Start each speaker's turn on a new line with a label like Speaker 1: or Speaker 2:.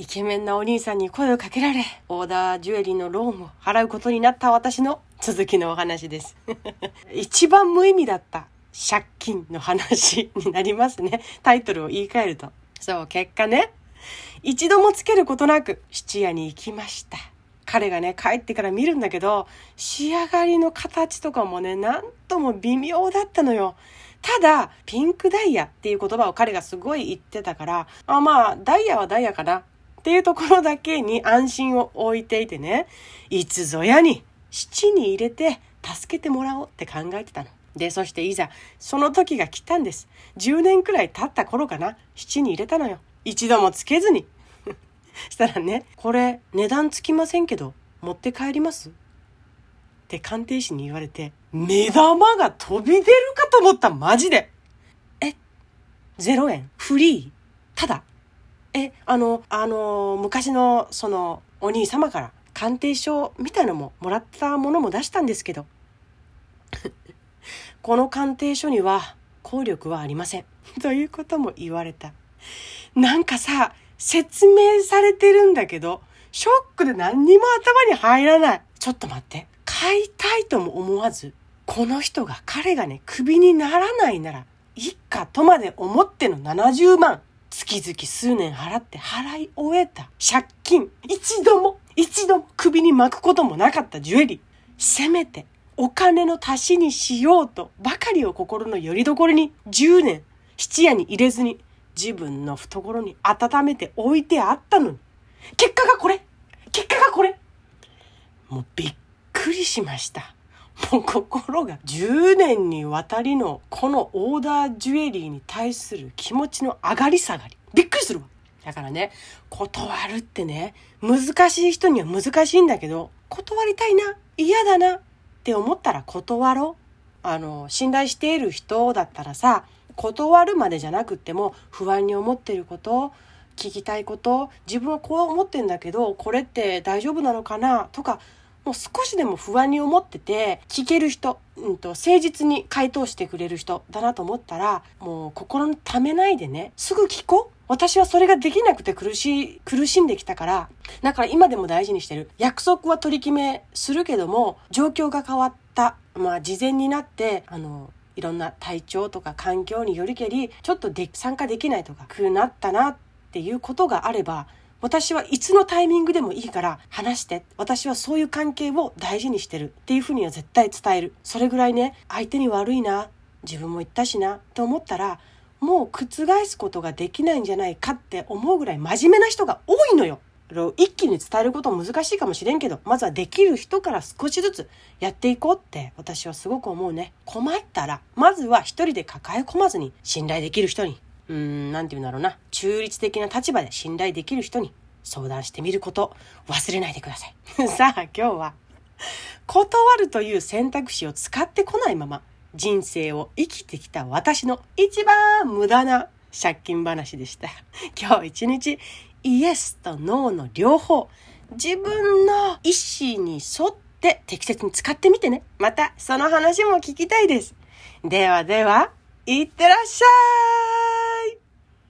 Speaker 1: イケメンなお兄さんに声をかけられ、オーダージュエリーのローンを払うことになった私の続きのお話です。一番無意味だった借金の話になりますね。タイトルを言い換えると。そう、結果ね、一度もつけることなく質屋に行きました。彼がね、帰ってから見るんだけど、仕上がりの形とかもね、なんとも微妙だったのよ。ただ、ピンクダイヤっていう言葉を彼がすごい言ってたから、あまあ、ダイヤはダイヤかなっていうところだけに安心を置いていてね、いつぞやに七に入れて助けてもらおうって考えてたの。で、そしていざ、その時が来たんです。10年くらい経った頃かな、七に入れたのよ。一度もつけずに。したらね、これ値段つきませんけど、持って帰ります？って鑑定士に言われて、目玉が飛び出るかと思った、マジで。え ?0 円？フリー？ただえ、あの、あの、昔の、その、お兄様から鑑定書みたいのももらったものも出したんですけど、この鑑定書には効力はありません。ということも言われた。なんかさ、説明されてるんだけど、ショックで何にも頭に入らない。ちょっと待って。買いたいとも思わず、この人が彼がね、クビにならないなら、いっかとまで思っての70万。月々数年払って払い終えた借金。一度も、一度も首に巻くこともなかったジュエリー。せめてお金の足しにしようとばかりを心の拠り所に10年質屋に入れずに自分の懐に温めて置いてあったのに。結果がこれ結果がこれもうびっくりしました。もう心が10年にわたりのこのオーダージュエリーに対する気持ちの上がり下がり。びっくりするわ。だからね、断るってね、難しい人には難しいんだけど、断りたいな、嫌だなって思ったら断ろう。あの、信頼している人だったらさ、断るまでじゃなくっても不安に思ってること、聞きたいこと、自分はこう思ってんだけど、これって大丈夫なのかなとか、もう少しでも不安に思ってて、聞ける人、うんと、誠実に回答してくれる人だなと思ったら、もう心に溜めないでね、すぐ聞こう。私はそれができなくて苦しい、苦しんできたから、だから今でも大事にしてる。約束は取り決めするけども、状況が変わった。まあ、事前になって、あの、いろんな体調とか環境によりけり、ちょっとで参加できないとか、くなったなっていうことがあれば、私はいつのタイミングでもいいから話して。私はそういう関係を大事にしてるっていうふうには絶対伝える。それぐらいね、相手に悪いな、自分も言ったしな、と思ったら、もう覆すことができないんじゃないかって思うぐらい真面目な人が多いのよ。一気に伝えること難しいかもしれんけど、まずはできる人から少しずつやっていこうって私はすごく思うね。困ったら、まずは一人で抱え込まずに信頼できる人にうーん、なんて言うんだろうな。中立的な立場で信頼できる人に相談してみること忘れないでください。さあ、今日は、断るという選択肢を使ってこないまま、人生を生きてきた私の一番無駄な借金話でした。今日一日、イエスとノーの両方、自分の意思に沿って適切に使ってみてね。また、その話も聞きたいです。ではでは、いってらっしゃい